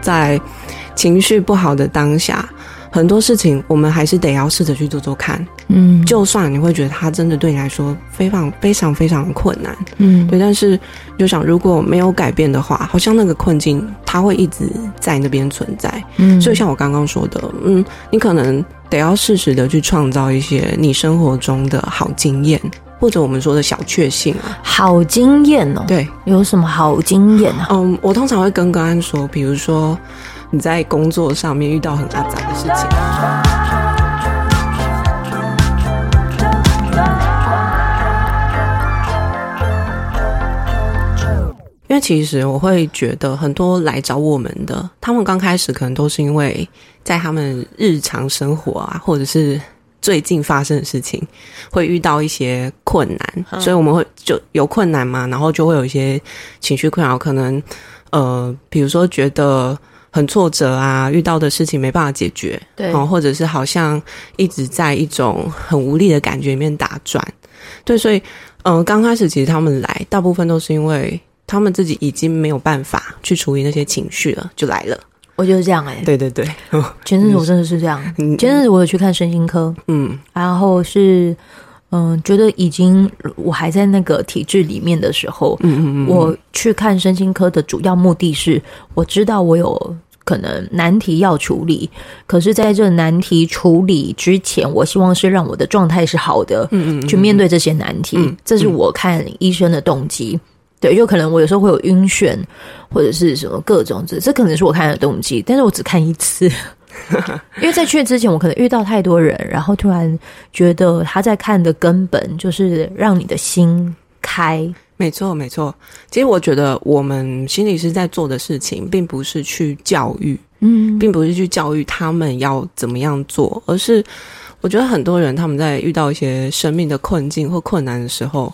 在情绪不好的当下。很多事情我们还是得要试着去做做看，嗯，就算你会觉得它真的对你来说非常非常非常困难，嗯，对，但是就想如果没有改变的话，好像那个困境它会一直在那边存在，嗯，所以像我刚刚说的，嗯，你可能得要适时的去创造一些你生活中的好经验，或者我们说的小确幸啊，好经验哦，对，有什么好经验啊？嗯，我通常会跟个案说，比如说。你在工作上面遇到很阿杂的事情，因为其实我会觉得很多来找我们的，他们刚开始可能都是因为在他们日常生活啊，或者是最近发生的事情，会遇到一些困难，所以我们会就有困难嘛，然后就会有一些情绪困扰，可能呃，比如说觉得。很挫折啊，遇到的事情没办法解决，对，或者是好像一直在一种很无力的感觉里面打转，对，所以，嗯、呃，刚开始其实他们来，大部分都是因为他们自己已经没有办法去处理那些情绪了，就来了。我就是这样哎、欸，对对对，前阵子我真的是这样，嗯、前阵子我有去看身心科，嗯，然后是。嗯，觉得已经我还在那个体制里面的时候，嗯嗯嗯，我去看身心科的主要目的是，我知道我有可能难题要处理，可是在这难题处理之前，我希望是让我的状态是好的，嗯嗯，去面对这些难题，嗯，这是我看医生的动机。对，就可能我有时候会有晕眩，或者是什么各种这，这可能是我看的动机，但是我只看一次。因为在去之前，我可能遇到太多人，然后突然觉得他在看的根本就是让你的心开。没错，没错。其实我觉得我们心理师在做的事情，并不是去教育，嗯，并不是去教育他们要怎么样做，而是我觉得很多人他们在遇到一些生命的困境或困难的时候，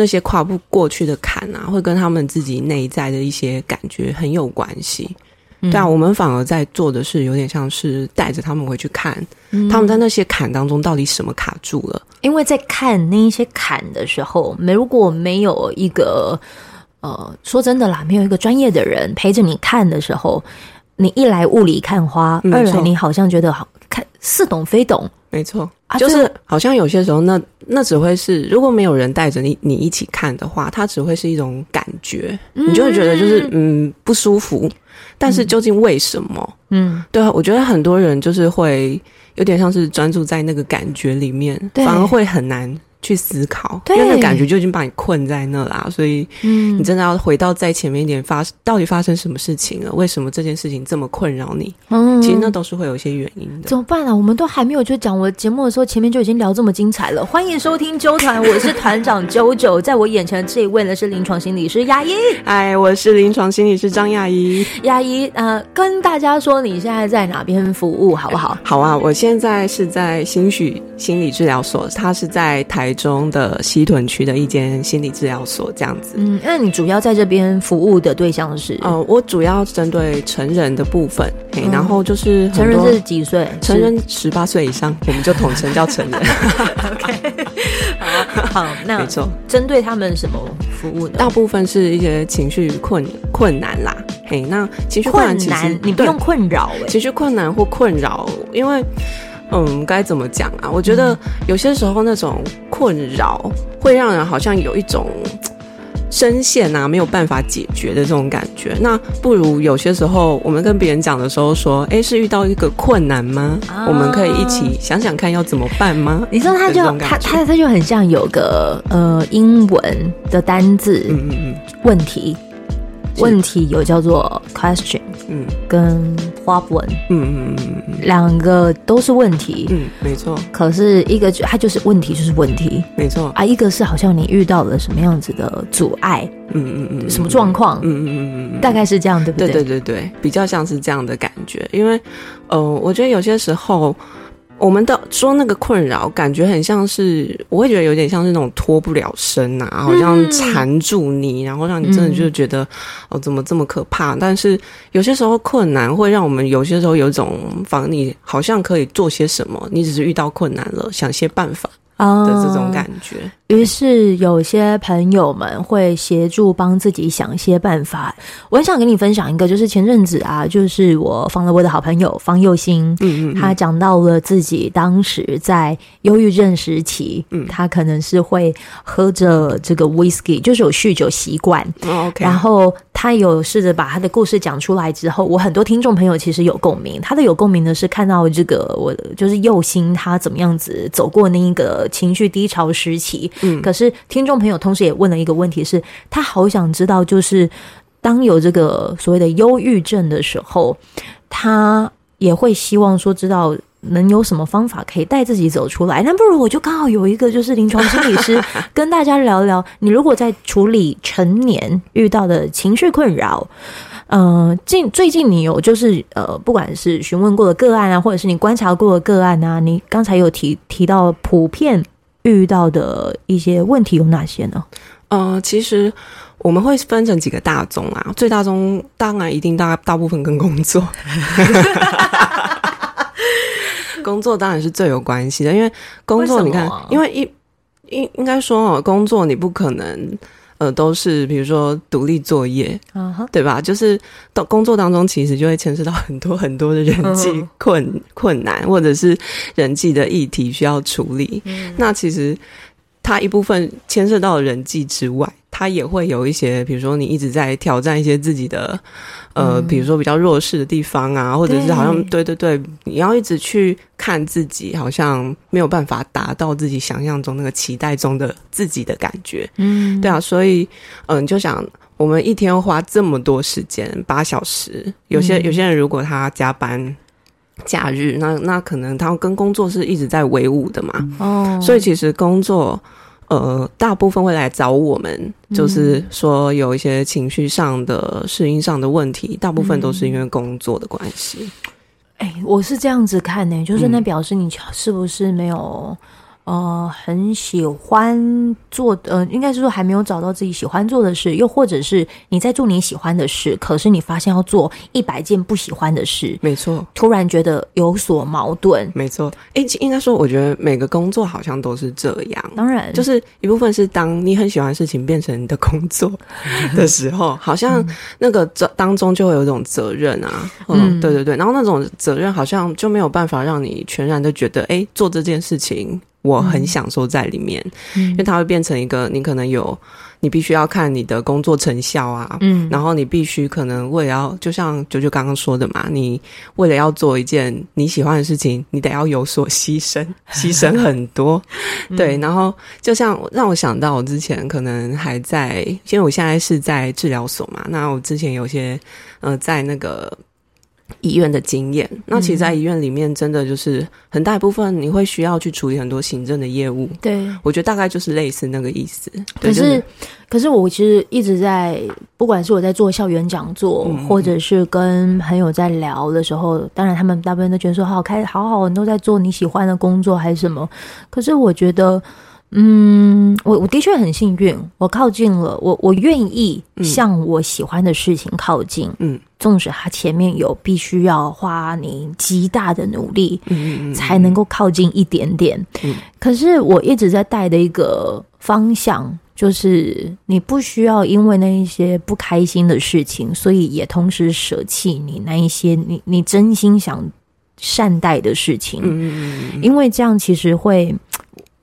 那些跨不过去的坎啊，会跟他们自己内在的一些感觉很有关系。对啊，我们反而在做的是有点像是带着他们回去看，嗯，他们在那些坎当中到底什么卡住了。因为在看那一些坎的时候，没如果没有一个呃，说真的啦，没有一个专业的人陪着你看的时候，你一来雾里看花，二来你好像觉得好看似懂非懂。没错，就是好像有些时候那，那那只会是如果没有人带着你，你一起看的话，它只会是一种感觉，嗯，你就会觉得就是嗯不舒服。但是究竟为什么？嗯，对啊，我觉得很多人就是会有点像是专注在那个感觉里面，反而会很难。去思考，因为那感觉就已经把你困在那啦，所以，嗯，你真的要回到再前面一点发，发到底发生什么事情了？为什么这件事情这么困扰你？嗯，其实那都是会有一些原因的。怎么办啊？我们都还没有就讲我节目的时候，前面就已经聊这么精彩了。欢迎收听啾团，我是团长啾啾，在我眼前的这一位呢是临床心理师亚一。哎，我是临床心理师张亚怡。亚一，呃，跟大家说你现在在哪边服务好不好？好啊，我现在是在兴许心理治疗所，他是在台。台中的西屯区的一间心理治疗所，这样子。嗯，那你主要在这边服务的对象是？哦、呃，我主要针对成人的部分，嗯、然后就是成人是几岁？成人十八岁以上，我们就统称叫成人。OK，好，好，那没错。针对他们什么服务呢？大部分是一些情绪困困难啦。嘿，那情绪困难，其实你不用困扰、欸，情绪困难或困扰，因为。嗯，该怎么讲啊？我觉得有些时候那种困扰会让人好像有一种深陷啊，没有办法解决的这种感觉。那不如有些时候我们跟别人讲的时候说：“哎，是遇到一个困难吗？啊、我们可以一起想想看要怎么办吗？”你知道，他就他他他就很像有个呃英文的单字，嗯嗯嗯，问题。问题有叫做 question，嗯，跟 problem，嗯嗯嗯，两个都是问题，嗯，没错。可是一个它就是问题，就是问题，没错啊。一个是好像你遇到了什么样子的阻碍，嗯嗯嗯，什么状况，嗯嗯嗯嗯，大概是这样，对不对？对对对对，比较像是这样的感觉。因为，呃，我觉得有些时候。我们的说那个困扰，感觉很像是，我会觉得有点像是那种脱不了身啊，好像缠住你，然后让你真的就觉得、嗯、哦，怎么这么可怕？但是有些时候困难会让我们有些时候有一种，仿你好像可以做些什么，你只是遇到困难了，想些办法，的这种感觉。Uh 于是有些朋友们会协助帮自己想一些办法。我很想跟你分享一个，就是前阵子啊，就是我方了我的好朋友方佑兴，嗯嗯，嗯，他讲到了自己当时在忧郁症时期，嗯，他可能是会喝着这个 whisky，就是有酗酒习惯。哦，OK。然后他有试着把他的故事讲出来之后，我很多听众朋友其实有共鸣。他的有共鸣的是看到这个我就是右心他怎么样子走过那一个情绪低潮时期。嗯，可是听众朋友同时也问了一个问题是，是他好想知道，就是当有这个所谓的忧郁症的时候，他也会希望说知道能有什么方法可以带自己走出来。那不如我就刚好有一个就是临床心理师 跟大家聊聊，你如果在处理成年遇到的情绪困扰，嗯、呃，近最近你有就是呃，不管是询问过的个案啊，或者是你观察过的个案啊，你刚才有提提到普遍。遇到的一些问题有哪些呢？呃，其实我们会分成几个大宗啊，最大宗当然一定大大部分跟工作，工作当然是最有关系的，因为工作你看，因为一应应该说哦，工作你不可能。呃，都是比如说独立作业，uh -huh. 对吧？就是到工作当中，其实就会牵涉到很多很多的人际困、uh -huh. 困难，或者是人际的议题需要处理。Uh -huh. 那其实它一部分牵涉到人际之外。他也会有一些，比如说你一直在挑战一些自己的，呃，比如说比较弱势的地方啊，或者是好像对对对，你要一直去看自己，好像没有办法达到自己想象中那个期待中的自己的感觉，嗯，对啊，所以嗯、呃，就想我们一天花这么多时间，八小时，有些有些人如果他加班假日，那那可能他跟工作是一直在维伍的嘛，哦，所以其实工作。呃，大部分会来找我们，就是说有一些情绪上的、适应上的问题，大部分都是因为工作的关系。哎、欸，我是这样子看呢，就是那表示你是不是没有？呃，很喜欢做，呃，应该是说还没有找到自己喜欢做的事，又或者是你在做你喜欢的事，可是你发现要做一百件不喜欢的事，没错，突然觉得有所矛盾，没错。哎、欸，应该说，我觉得每个工作好像都是这样，当然，就是一部分是当你很喜欢的事情变成你的工作的时候，好像那个这当中就会有一种责任啊，嗯，嗯。对对对，然后那种责任好像就没有办法让你全然的觉得，哎、欸，做这件事情。我很享受在里面，嗯，因为它会变成一个你可能有，你必须要看你的工作成效啊，嗯，然后你必须可能为了要，就像九九刚刚说的嘛，你为了要做一件你喜欢的事情，你得要有所牺牲，牺牲很多，对，然后就像让我想到我之前可能还在，因为我现在是在治疗所嘛，那我之前有些呃在那个。医院的经验，那其实，在医院里面，真的就是很大一部分，你会需要去处理很多行政的业务。对，我觉得大概就是类似那个意思。可是，就是、可是我其实一直在，不管是我在做校园讲座、嗯，或者是跟朋友在聊的时候，当然他们大部分都觉得说，好开，好好，你都在做你喜欢的工作还是什么。可是我觉得。嗯，我我的确很幸运，我靠近了，我我愿意向我喜欢的事情靠近。嗯，纵使它前面有必须要花你极大的努力，嗯，才能够靠近一点点。嗯，可是我一直在带的一个方向，就是你不需要因为那一些不开心的事情，所以也同时舍弃你那一些你你真心想善待的事情。嗯，因为这样其实会。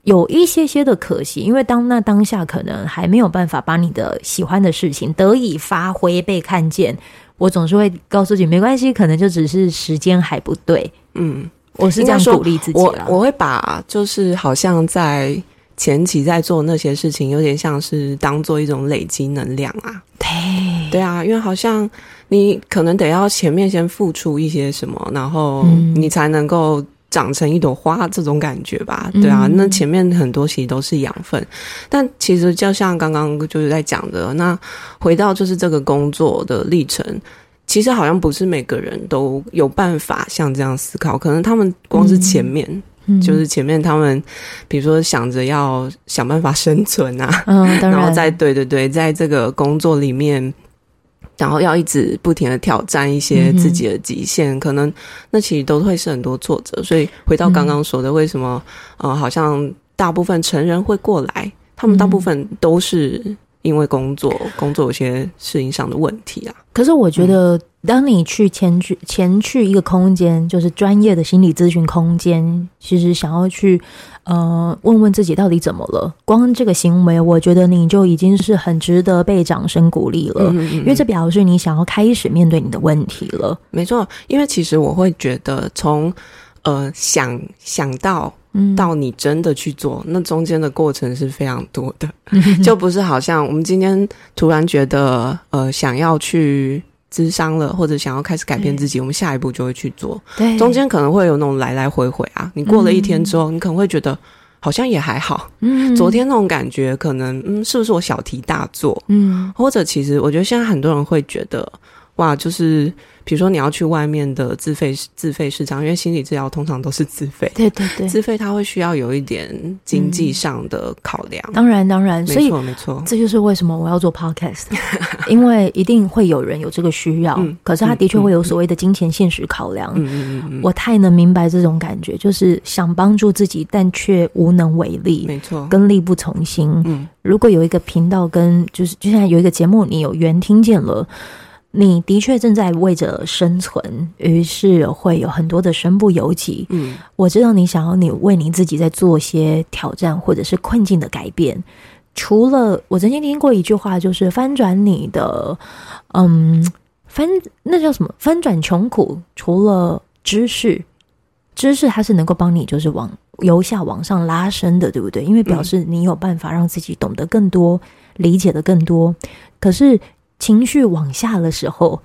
有一些些的可惜，因为当那当下可能还没有办法把你的喜欢的事情得以发挥被看见，我总是会告诉自己没关系，可能就只是时间还不对。嗯，我是这样鼓励自己。我我会把就是好像在前期在做那些事情，有点像是当做一种累积能量啊。对对啊，因为好像你可能得要前面先付出一些什么，然后你才能够。长成一朵花这种感觉吧，对啊，那前面很多其实都是养分，但其实就像刚刚就是在讲的，那回到就是这个工作的历程，其实好像不是每个人都有办法像这样思考，可能他们光是前面，嗯、就是前面他们比如说想着要想办法生存啊，嗯，然，然后在对对对，在这个工作里面。然后要一直不停的挑战一些自己的极限，嗯，可能那其实都会是很多挫折。所以回到刚刚说的，为什么、嗯、呃好像大部分成人会过来，他们大部分都是因为工作，嗯、工作有些适应上的问题啊。可是我觉得，当你去前去前去一个空间，就是专业的心理咨询空间，其实想要去呃问问自己到底怎么了，光这个行为，我觉得你就已经是很值得被掌声鼓励了，嗯嗯嗯，因为这表示你想要开始面对你的问题了。没错，因为其实我会觉得从。呃，想想到到你真的去做，嗯、那中间的过程是非常多的，就不是好像我们今天突然觉得呃想要去咨商了，或者想要开始改变自己，我们下一步就会去做。对，中间可能会有那种来来回回啊。你过了一天之后，嗯、你可能会觉得好像也还好。嗯，昨天那种感觉，可能嗯，是不是我小题大做？嗯，或者其实我觉得现在很多人会觉得。哇，就是比如说你要去外面的自费自费市场，因为心理治疗通常都是自费，对对对，自费它会需要有一点经济上的考量。嗯、当然当然，没错没错，这就是为什么我要做 podcast，因为一定会有人有这个需要，嗯、可是他的确会有所谓的金钱现实考量。嗯嗯嗯，我太能明白这种感觉，就是想帮助自己，但却无能为力，没错，跟力不从心。嗯，如果有一个频道跟就是就像有一个节目，你有缘听见了。你的确正在为着生存，于是会有很多的身不由己。嗯，我知道你想要你为你自己在做些挑战或者是困境的改变。除了我曾经听过一句话，就是翻转你的，嗯，翻那叫什么？翻转穷苦，除了知识，知识它是能够帮你就是往由下往上拉升的，对不对？因为表示你有办法让自己懂得更多，理解的更多。可是。情绪往下的时候，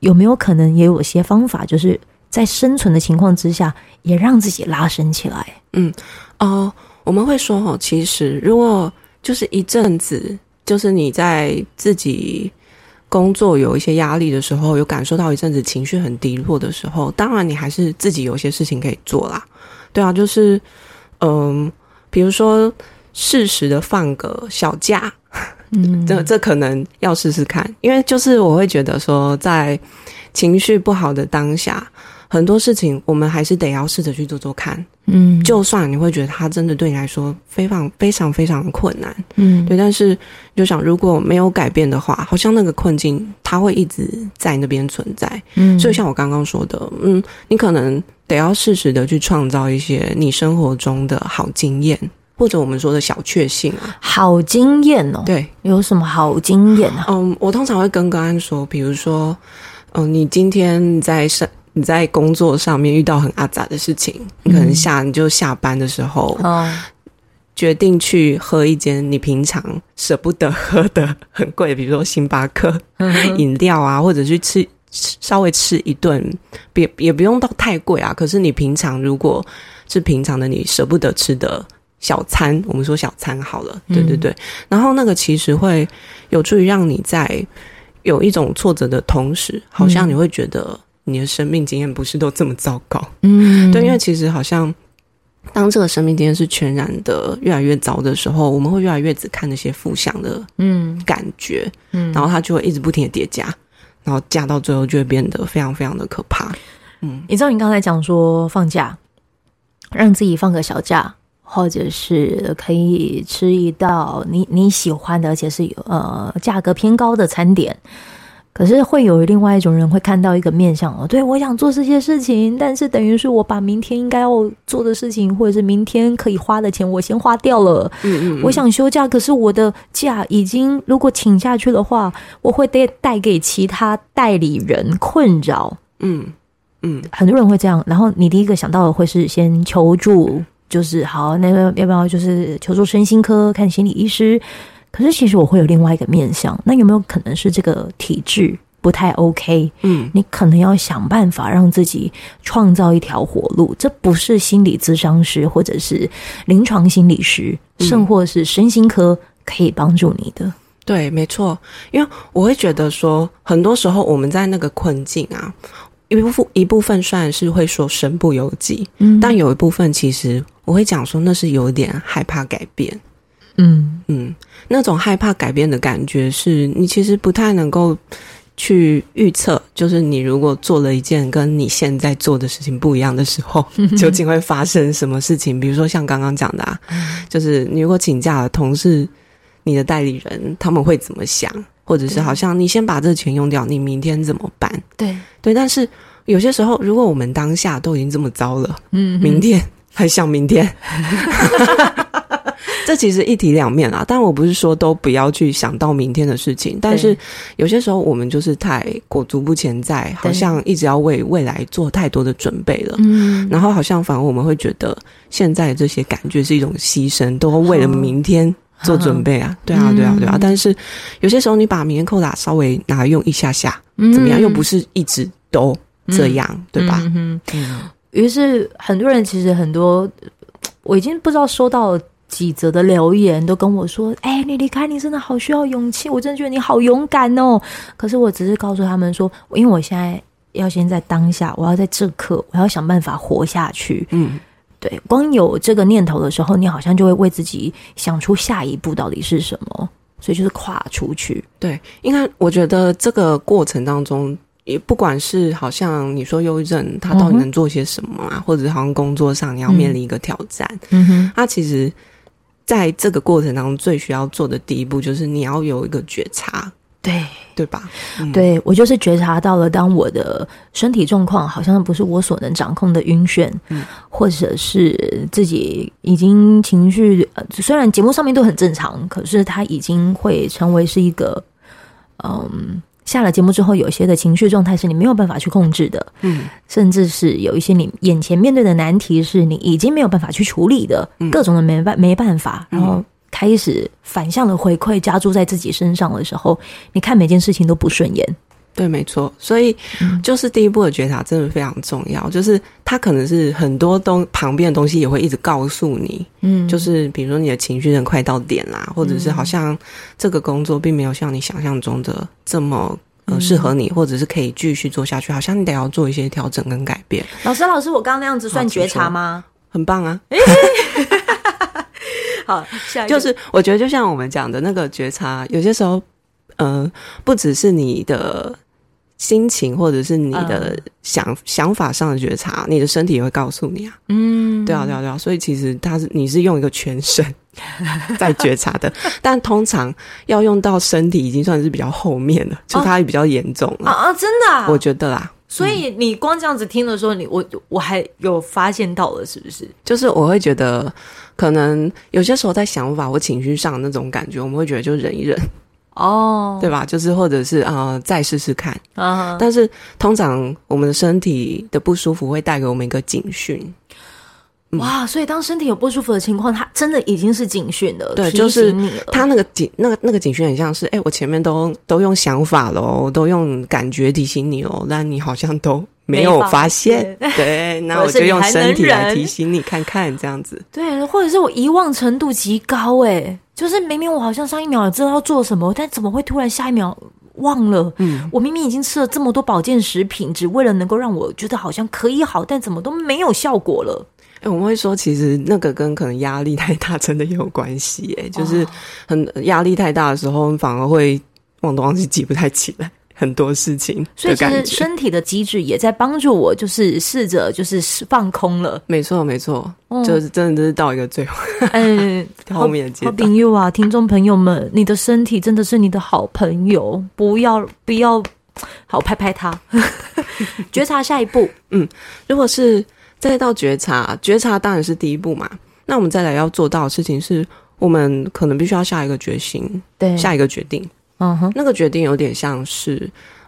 有没有可能也有些方法，就是在生存的情况之下，也让自己拉伸起来？嗯，哦、我们会说哦，其实如果就是一阵子，就是你在自己工作有一些压力的时候，有感受到一阵子情绪很低落的时候，当然你还是自己有些事情可以做啦。对啊，就是嗯、比如说适时的放个小假。嗯，这这可能要试试看，因为就是我会觉得说，在情绪不好的当下，很多事情我们还是得要试着去做做看。嗯，就算你会觉得它真的对你来说非常非常非常困难，嗯，对，但是就想如果没有改变的话，好像那个困境它会一直在那边存在。嗯，所以像我刚刚说的，嗯，你可能得要适时的去创造一些你生活中的好经验。或者我们说的小确幸啊，好经验哦。对，有什么好经验啊？嗯，我通常会跟个案说，比如说，嗯，你今天在上你在工作上面遇到很阿杂的事情，你可能下你就下班的时候，哦，决定去喝一间你平常舍不得喝的很贵，比如说星巴克饮料啊，或者去吃吃稍微吃一顿，别也不用到太贵啊。可是你平常如果是平常的，你舍不得吃的。小餐，我们说小餐好了，对对对。嗯、然后那个其实会有助于让你在有一种挫折的同时，好像你会觉得你的生命经验不是都这么糟糕。嗯，对，因为其实好像当这个生命经验是全然的越来越糟的时候，我们会越来越只看那些负向的嗯感觉，嗯，然后它就会一直不停的叠加，然后加到最后就会变得非常非常的可怕。嗯，你知道你刚才讲说放假，让自己放个小假。或者是可以吃一道你你喜欢的，而且是有呃价格偏高的餐点。可是会有另外一种人会看到一个面相哦，对，我想做这些事情，但是等于是我把明天应该要做的事情，或者是明天可以花的钱，我先花掉了。嗯嗯，我想休假，可是我的假已经如果请下去的话，我会带带给其他代理人困扰。嗯嗯，很多人会这样。然后你第一个想到的会是先求助。就是好，那个要不要就是求助身心科看心理医师？可是其实我会有另外一个面向，那有没有可能是这个体质不太 OK？嗯，你可能要想办法让自己创造一条活路。这不是心理咨商师或者是临床心理师，甚或是身心科可以帮助你的。对，没错，因为我会觉得说，很多时候我们在那个困境啊。一部分一部分虽然是会说身不由己，嗯，但有一部分其实我会讲说那是有点害怕改变，嗯嗯，那种害怕改变的感觉是你其实不太能够去预测，就是你如果做了一件跟你现在做的事情不一样的时候，究竟会发生什么事情？比如说像刚刚讲的啊，就是你如果请假了，同事、你的代理人他们会怎么想？或者是好像你先把这个钱用掉，你明天怎么办？对对，但是有些时候，如果我们当下都已经这么糟了，嗯，明天还想明天。这其实一体两面啊，但我不是说都不要去想到明天的事情，但是有些时候我们就是太裹足不前在，好像一直要为未来做太多的准备了，嗯，然后好像反而我们会觉得现在这些感觉是一种牺牲，都为了明天做准备啊，对啊，对啊，对啊，但是有些时候你把明天扣打稍微拿来用一下下，怎么样？又不是一直都这样，对吧？嗯嗯。于是很多人其实很多，我已经不知道收到。几则的留言都跟我说：“哎、欸，你离开，你真的好需要勇气，我真的觉得你好勇敢哦。”可是我只是告诉他们说，因为我现在要先在当下，我要在这刻，我要想办法活下去。嗯，对，光有这个念头的时候，你好像就会为自己想出下一步到底是什么，所以就是跨出去。对，因为我觉得这个过程当中。也不管是好像你说忧郁症，他到底能做些什么啊？嗯、或者好像工作上你要面临一个挑战，嗯哼，他其实在这个过程当中最需要做的第一步就是你要有一个觉察，对对吧？嗯、对，我就是觉察到了，当我的身体状况好像不是我所能掌控的晕眩，嗯，或者是自己已经情绪，虽然节目上面都很正常，可是它已经会成为是一个，嗯。下了节目之后，有些的情绪状态是你没有办法去控制的，嗯，甚至是有一些你眼前面对的难题是你已经没有办法去处理的，嗯、各种的没办没办法，然后开始反向的回馈加注在自己身上的时候，你看每件事情都不顺眼。对，没错，所以就是第一步的觉察真的非常重要。就是它可能是很多东旁边的东西也会一直告诉你，嗯，就是比如说你的情绪很快到点啦，或者是好像这个工作并没有像你想象中的这么呃适合你，或者是可以继续做下去，好像你得要做一些调整跟改变。老师，老师，我刚刚那样子算觉察吗？很棒啊！好，下一个就是我觉得就像我们讲的那个觉察，有些时候，嗯、呃，不只是你的。心情或者是你的想、嗯、想法上的觉察，你的身体也会告诉你啊。嗯，对啊，对啊，对啊。所以其实它是你是用一个全身 在觉察的，但通常要用到身体已经算是比较后面了，就它也比较严重了啊啊！真的、啊，我觉得啦。所以你光这样子听的时候，你我我还有发现到了，是不是？就是我会觉得，可能有些时候在想法或情绪上的那种感觉，我们会觉得就忍一忍。哦，oh. 对吧？就是或者是啊、呃，再试试看。啊，uh. 但是通常我们的身体的不舒服会带给我们一个警讯。哇，嗯、所以当身体有不舒服的情况，它真的已经是警讯了。对，就是它那个警那个那个警讯很像是，哎、欸，我前面都都用想法喽，都用感觉提醒你哦，但你好像都没有发现。对，那我就用身体来提醒你看看，这样子。对，或者是我遗忘程度极高、欸，哎。就是明明我好像上一秒知道要做什么，但怎么会突然下一秒忘了？嗯，我明明已经吃了这么多保健食品，只为了能够让我觉得好像可以好，但怎么都没有效果了？哎、欸，我们会说，其实那个跟可能压力太大真的也有关系。哎，就是很压力太大的时候，反而会忘东忘西，记不太起来。很多事情，所以其实身体的机制也在帮助我，就是试着就是放空了。没错，没错，嗯、就是真的，就是到一个最后，嗯，后面的阶段。好朋友啊，听众朋友们，你的身体真的是你的好朋友，不要不要，好拍拍他，觉察下一步。嗯，如果是再到觉察，觉察当然是第一步嘛。那我们再来要做到的事情是，我们可能必须要下一个决心，对，下一个决定。嗯哼，那个决定有点像是，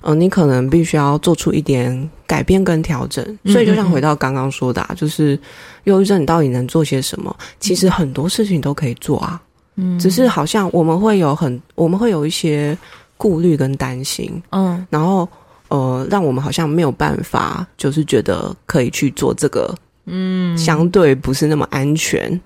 嗯、呃，你可能必须要做出一点改变跟调整。所以就像回到刚刚说的，啊，就是忧郁症，你到底能做些什么？其实很多事情都可以做啊，嗯，只是好像我们会有很，我们会有一些顾虑跟担心，嗯，然后呃，让我们好像没有办法，就是觉得可以去做这个。嗯，相对不是那么安全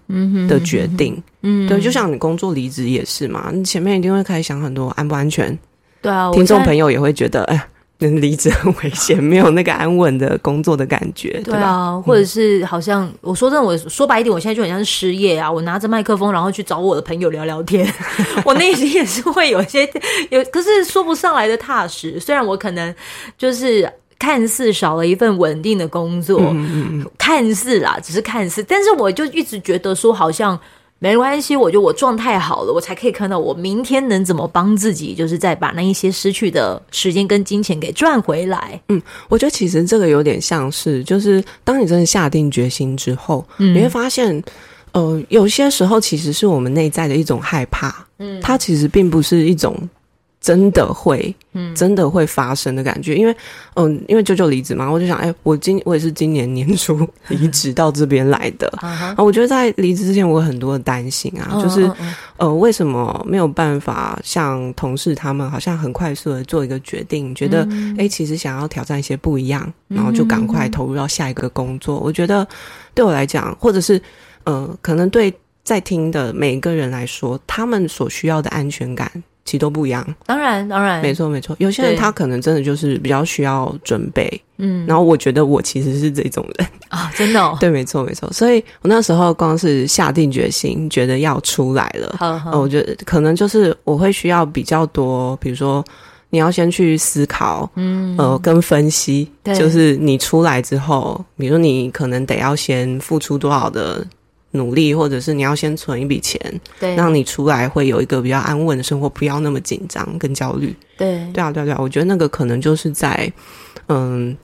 的决定。嗯，对，就像你工作离职也是嘛，你前面一定会开始想很多安不安全。对啊，听众朋友也会觉得，哎，离职很危险，没有那个安稳的工作的感觉，对啊，或者是好像、嗯、我说真的，我说白一点，我现在就很像是失业啊，我拿着麦克风，然后去找我的朋友聊聊天，我内心也是会有一些有，可是说不上来的踏实。虽然我可能就是看似少了一份稳定的工作，嗯嗯嗯，看似啦，只是看似，但是我就一直觉得说好像。没关系，我觉得我状态好了，我才可以看到我明天能怎么帮自己，就是再把那一些失去的时间跟金钱给赚回来。嗯，我觉得其实这个有点像是，就是当你真的下定决心之后，嗯，你会发现，呃，有些时候其实是我们内在的一种害怕，嗯，它其实并不是一种。真的会，嗯，真的会发生的感觉，因为，嗯，因为舅舅离职嘛，我就想，哎、欸，我今我也是今年年初 离职到这边来的，啊，我觉得在离职之前，我有很多的担心啊，就是，呃，为什么没有办法像同事他们，好像很快速的做一个决定，觉得，哎、欸，其实想要挑战一些不一样，然后就赶快投入到下一个工作。我觉得对我来讲，或者是，呃，可能对在听的每一个人来说，他们所需要的安全感。其实都不一样，当然，当然，没错，没错。有些人他可能真的就是比较需要准备，嗯。然后我觉得我其实是这种人啊，真的哦，对，没错，没错。所以我那时候光是下定决心，觉得要出来了，好好，我觉得可能就是我会需要比较多，比如说你要先去思考，嗯，呃，跟分析，就是你出来之后，比如说你可能得要先付出多少的。努力，或者是你要先存一笔钱，对，让你出来会有一个比较安稳的生活，不要那么紧张跟焦虑。对，对啊，对啊，对啊，我觉得那个可能就是在，嗯，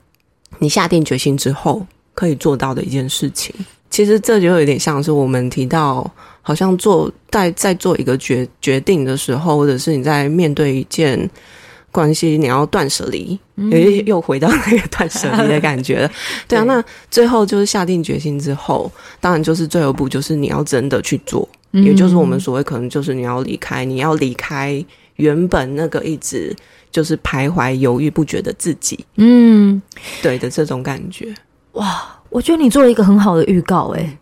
你下定决心之后可以做到的一件事情。其实这就有点像是我们提到，好像做在在做一个决决定的时候，或者是你在面对一件。关系，你要断舍离，又又回到那个断舍离的感觉了。对啊，那最后就是下定决心之后，当然就是最后一步，就是你要真的去做，也就是我们所谓可能就是你要离开，你要离开原本那个一直就是徘徊犹豫不决的自己。嗯，对的这种感觉。哇，我觉得你做了一个很好的预告，诶，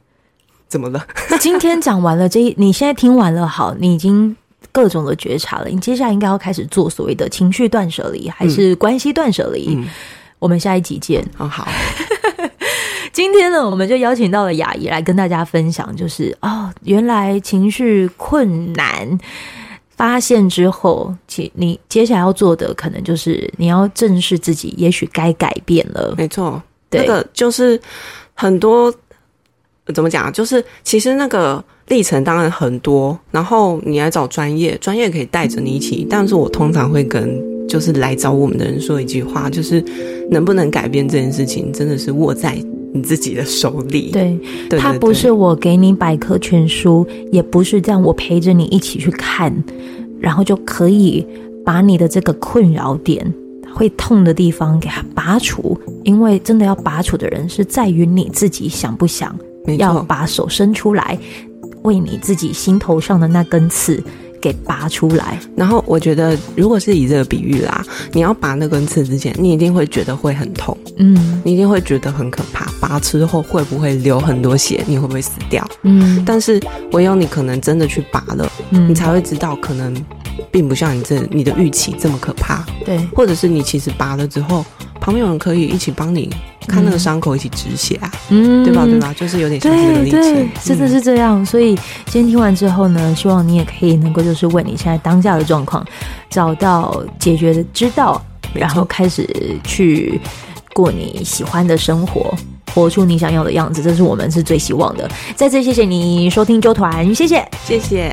怎么了？今天讲完了这一，你现在听完了，好，你已经。各种的觉察了，你接下来应该要开始做所谓的情绪断舍离，还是关系断舍离？嗯，我们下一集见。哦，好。今天呢，我们就邀请到了雅怡来跟大家分享，就是哦，原来情绪困难发现之后，其你接下来要做的，可能就是你要正视自己，也许该改变了。没错，对，那个就是很多怎么讲，就是其实那个。历程当然很多，然后你来找专业，专业可以带着你一起。但是我通常会跟就是来找我们的人说一句话，就是能不能改变这件事情，真的是握在你自己的手里。对，对，它不是我给你百科全书，也不是这样我陪着你一起去看，然后就可以把你的这个困扰点、会痛的地方给它拔除。因为真的要拔除的人是在于你自己想不想要把手伸出来。为你自己心头上的那根刺给拔出来，然后我觉得，如果是以这个比喻啦，你要拔那根刺之前，你一定会觉得会很痛，嗯，你一定会觉得很可怕。拔之后会不会流很多血？你会不会死掉？嗯，但是唯有你可能真的去拔了，嗯，你才会知道，可能并不像你这你的预期这么可怕。对，或者是你其实拔了之后，旁边有人可以一起帮你。看那个伤口一起止血啊，嗯，对吧？对吧？就是有点像这个理解，对，真的是这样。所以今天听完之后呢，希望你也可以能够就是为你现在当下的状况找到解决的之道，然后开始去过你喜欢的生活，活出你想要的样子。这是我们是最希望的。再次谢谢你收听周团，谢谢，谢谢。